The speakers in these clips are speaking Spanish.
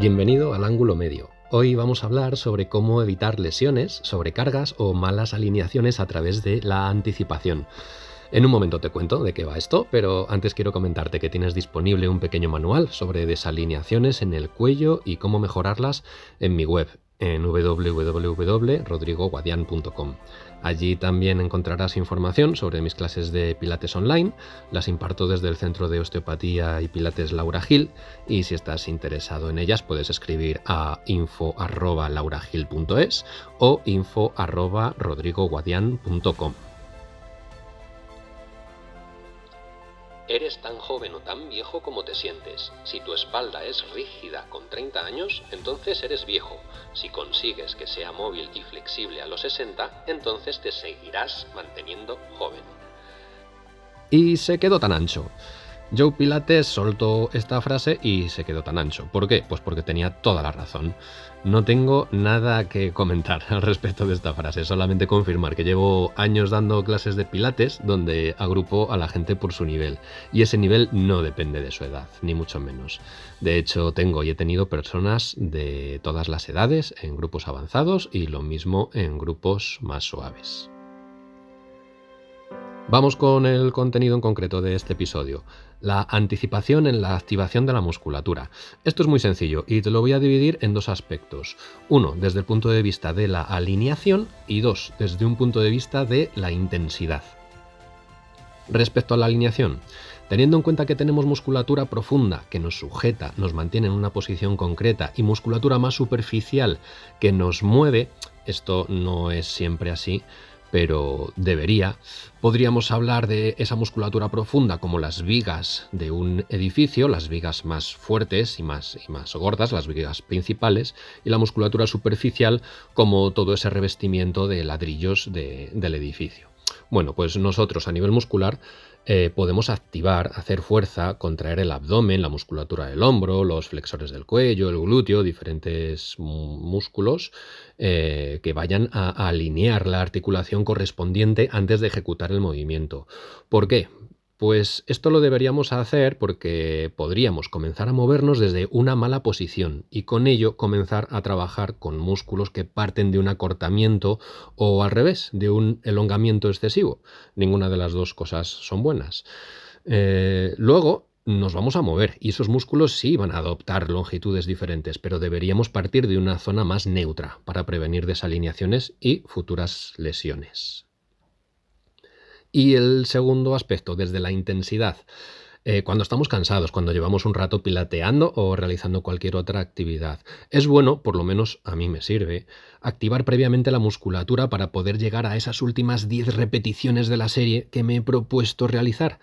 Bienvenido al ángulo medio. Hoy vamos a hablar sobre cómo evitar lesiones, sobrecargas o malas alineaciones a través de la anticipación. En un momento te cuento de qué va esto, pero antes quiero comentarte que tienes disponible un pequeño manual sobre desalineaciones en el cuello y cómo mejorarlas en mi web en www.rodrigoguadian.com. Allí también encontrarás información sobre mis clases de Pilates online, las imparto desde el Centro de Osteopatía y Pilates Laura Gil y si estás interesado en ellas puedes escribir a info@lauragil.es o info@rodrigoguadian.com. Eres tan joven o tan viejo como te sientes. Si tu espalda es rígida con 30 años, entonces eres viejo. Si consigues que sea móvil y flexible a los 60, entonces te seguirás manteniendo joven. Y se quedó tan ancho. Joe Pilates soltó esta frase y se quedó tan ancho. ¿Por qué? Pues porque tenía toda la razón. No tengo nada que comentar al respecto de esta frase, solamente confirmar que llevo años dando clases de Pilates donde agrupo a la gente por su nivel. Y ese nivel no depende de su edad, ni mucho menos. De hecho, tengo y he tenido personas de todas las edades en grupos avanzados y lo mismo en grupos más suaves. Vamos con el contenido en concreto de este episodio, la anticipación en la activación de la musculatura. Esto es muy sencillo y te lo voy a dividir en dos aspectos. Uno, desde el punto de vista de la alineación y dos, desde un punto de vista de la intensidad. Respecto a la alineación, teniendo en cuenta que tenemos musculatura profunda que nos sujeta, nos mantiene en una posición concreta y musculatura más superficial que nos mueve, esto no es siempre así, pero debería. Podríamos hablar de esa musculatura profunda como las vigas de un edificio, las vigas más fuertes y más, y más gordas, las vigas principales, y la musculatura superficial como todo ese revestimiento de ladrillos del edificio. Bueno, pues nosotros a nivel muscular eh, podemos activar, hacer fuerza, contraer el abdomen, la musculatura del hombro, los flexores del cuello, el glúteo, diferentes músculos eh, que vayan a alinear la articulación correspondiente antes de ejecutar el movimiento. ¿Por qué? Pues esto lo deberíamos hacer porque podríamos comenzar a movernos desde una mala posición y con ello comenzar a trabajar con músculos que parten de un acortamiento o al revés, de un elongamiento excesivo. Ninguna de las dos cosas son buenas. Eh, luego nos vamos a mover y esos músculos sí van a adoptar longitudes diferentes, pero deberíamos partir de una zona más neutra para prevenir desalineaciones y futuras lesiones. Y el segundo aspecto, desde la intensidad. Eh, cuando estamos cansados, cuando llevamos un rato pilateando o realizando cualquier otra actividad. Es bueno, por lo menos a mí me sirve, activar previamente la musculatura para poder llegar a esas últimas 10 repeticiones de la serie que me he propuesto realizar.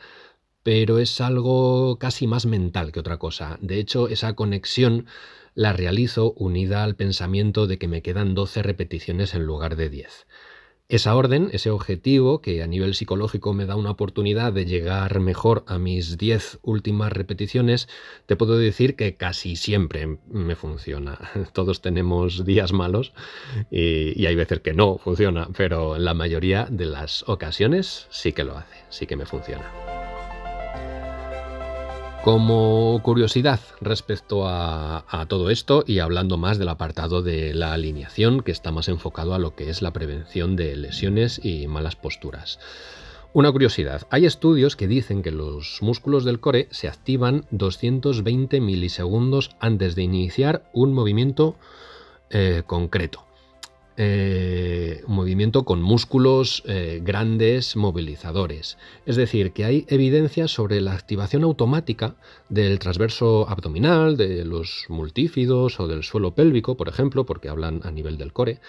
Pero es algo casi más mental que otra cosa. De hecho, esa conexión la realizo unida al pensamiento de que me quedan 12 repeticiones en lugar de 10. Esa orden, ese objetivo que a nivel psicológico me da una oportunidad de llegar mejor a mis 10 últimas repeticiones, te puedo decir que casi siempre me funciona. Todos tenemos días malos y, hay veces que no funciona, pero en la mayoría de las ocasiones sí que lo hace, sí que me funciona. Como curiosidad respecto a, todo esto y hablando más del apartado de la alineación que está más enfocado a lo que es la prevención de lesiones y malas posturas. Una curiosidad, hay estudios que dicen que los músculos del core se activan 220 milisegundos antes de iniciar un movimiento eh, concreto. Eh, un movimiento con músculos eh, grandes movilizadores. Es decir, que hay evidencia sobre la activación automática del transverso abdominal, de los multífidos o del suelo pélvico, por ejemplo, porque hablan a nivel del core.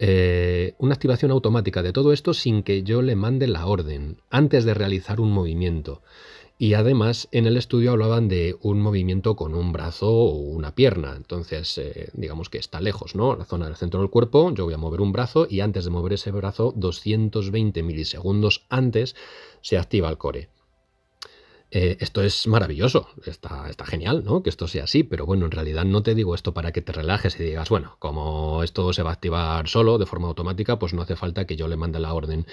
Eh, una activación automática de todo esto sin que yo le mande la orden antes de realizar un movimiento. Y además en el estudio hablaban de un movimiento con un brazo o una pierna. Entonces, eh, digamos que está lejos, ¿no? La zona del centro del cuerpo, yo voy a mover un brazo y antes de mover ese brazo, 220 milisegundos antes, se activa el core. Eh, esto es maravilloso, está, está, genial, ¿no? Que esto sea así, pero bueno, en realidad no te digo esto para que te relajes y digas, bueno, como esto se va a activar solo de forma automática, pues no hace falta que yo le mande la orden.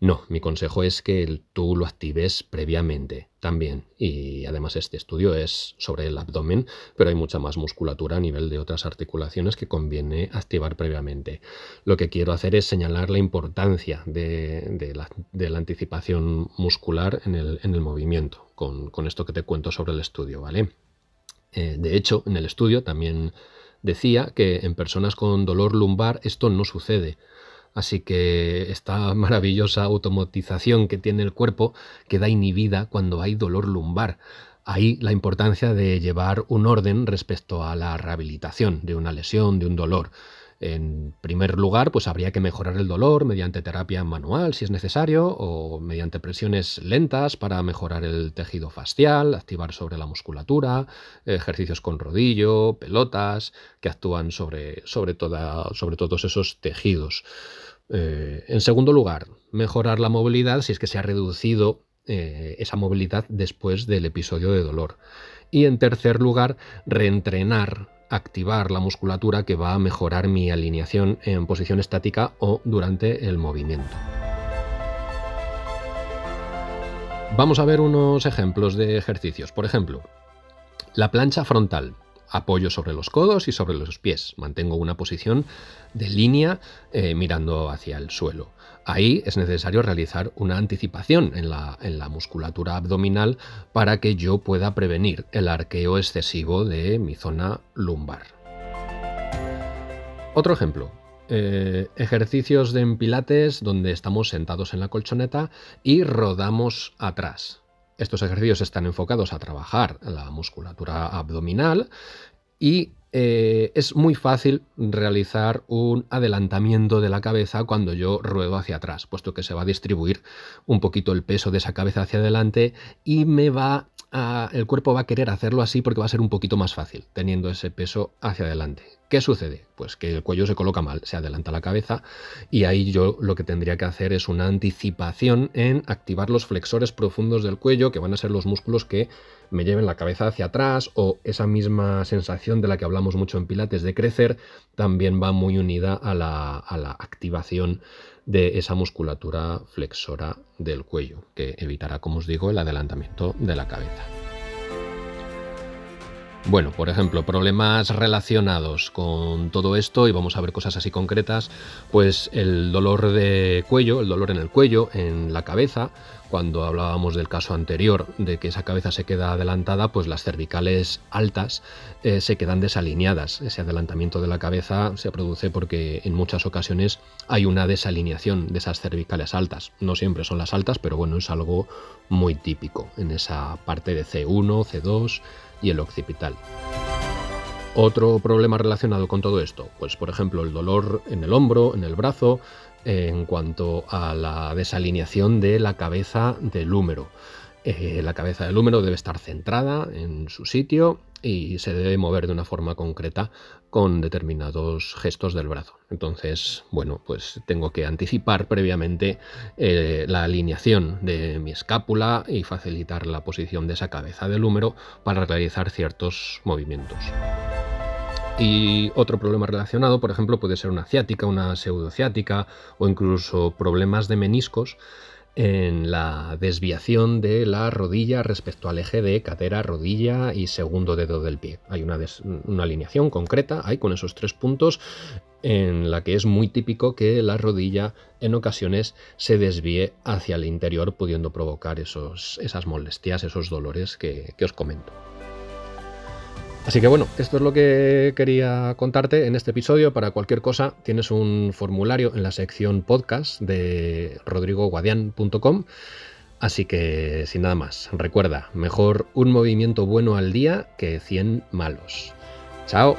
No, mi consejo es que tú lo actives previamente también. Y además este estudio es sobre el abdomen, pero hay mucha más musculatura a nivel de otras articulaciones que conviene activar previamente. Lo que quiero hacer es señalar la importancia de, la, anticipación muscular en el, movimiento, con, esto que te cuento sobre el estudio, ¿vale? Eh, de hecho, en el estudio también decía que en personas con dolor lumbar esto no sucede Así que esta maravillosa automatización que tiene el cuerpo queda inhibida cuando hay dolor lumbar. Ahí la importancia de llevar un orden respecto a la rehabilitación de una lesión, de un dolor. En primer lugar, pues habría que mejorar el dolor mediante terapia manual si es necesario o mediante presiones lentas para mejorar el tejido facial, activar sobre la musculatura, ejercicios con rodillo, pelotas que actúan sobre, sobre, toda, sobre todos esos tejidos. Eh, en segundo lugar, mejorar la movilidad si es que se ha reducido eh, esa movilidad después del episodio de dolor. Y en tercer lugar, reentrenar, activar la musculatura que va a mejorar mi alineación en posición estática o durante el movimiento. Vamos a ver unos ejemplos de ejercicios. Por ejemplo, la plancha frontal apoyo sobre los codos y sobre los pies. Mantengo una posición de línea eh, mirando hacia el suelo. Ahí es necesario realizar una anticipación en la, musculatura abdominal para que yo pueda prevenir el arqueo excesivo de mi zona lumbar. Otro ejemplo. Eh, ejercicios de pilates donde estamos sentados en la colchoneta y rodamos atrás. Estos ejercicios están enfocados a trabajar la musculatura abdominal y eh, es muy fácil realizar un adelantamiento de la cabeza cuando yo ruedo hacia atrás, puesto que se va a distribuir un poquito el peso de esa cabeza hacia adelante y me va el cuerpo va a querer hacerlo así porque va a ser un poquito más fácil, teniendo ese peso hacia adelante. ¿Qué sucede? Pues que el cuello se coloca mal, se adelanta la cabeza y ahí yo lo que tendría que hacer es una anticipación en activar los flexores profundos del cuello, que van a ser los músculos que me lleven la cabeza hacia atrás o esa misma sensación de la que hablamos mucho en Pilates de crecer, también va muy unida a la, a la activación de esa musculatura flexora del cuello, que evitará, como os digo, el adelantamiento de la cabeza. Bueno, por ejemplo, problemas relacionados con todo esto, y vamos a ver cosas así concretas, pues el dolor de cuello, el dolor en el cuello, en la cabeza, cuando hablábamos del caso anterior de que esa cabeza se queda adelantada, pues las cervicales altas eh, se quedan desalineadas. Ese adelantamiento de la cabeza se produce porque en muchas ocasiones hay una desalineación de esas cervicales altas. No siempre son las altas, pero bueno, es algo muy típico en esa parte de C1, C2 y el occipital. Otro problema relacionado con todo esto, pues por ejemplo el dolor en el hombro, en el brazo, en cuanto a la desalineación de la cabeza del húmero. Eh, la cabeza del húmero debe estar centrada en su sitio y se debe mover de una forma concreta con determinados gestos del brazo. Entonces, bueno, pues tengo que anticipar previamente eh, la alineación de mi escápula y facilitar la posición de esa cabeza del húmero para realizar ciertos movimientos. Y otro problema relacionado, por ejemplo, puede ser una ciática, una pseudociática o incluso problemas de meniscos en la desviación de la rodilla respecto al eje de cadera, rodilla y segundo dedo del pie. Hay una, alineación concreta, hay con esos tres puntos en la que es muy típico que la rodilla en ocasiones se desvíe hacia el interior pudiendo provocar esos, esas molestias, esos dolores que os comento. Así que bueno, esto es lo que quería contarte en este episodio. Para cualquier cosa tienes un formulario en la sección podcast de rodrigoguadian.com. Así que sin nada más, recuerda, mejor un movimiento bueno al día que 100 malos. Chao.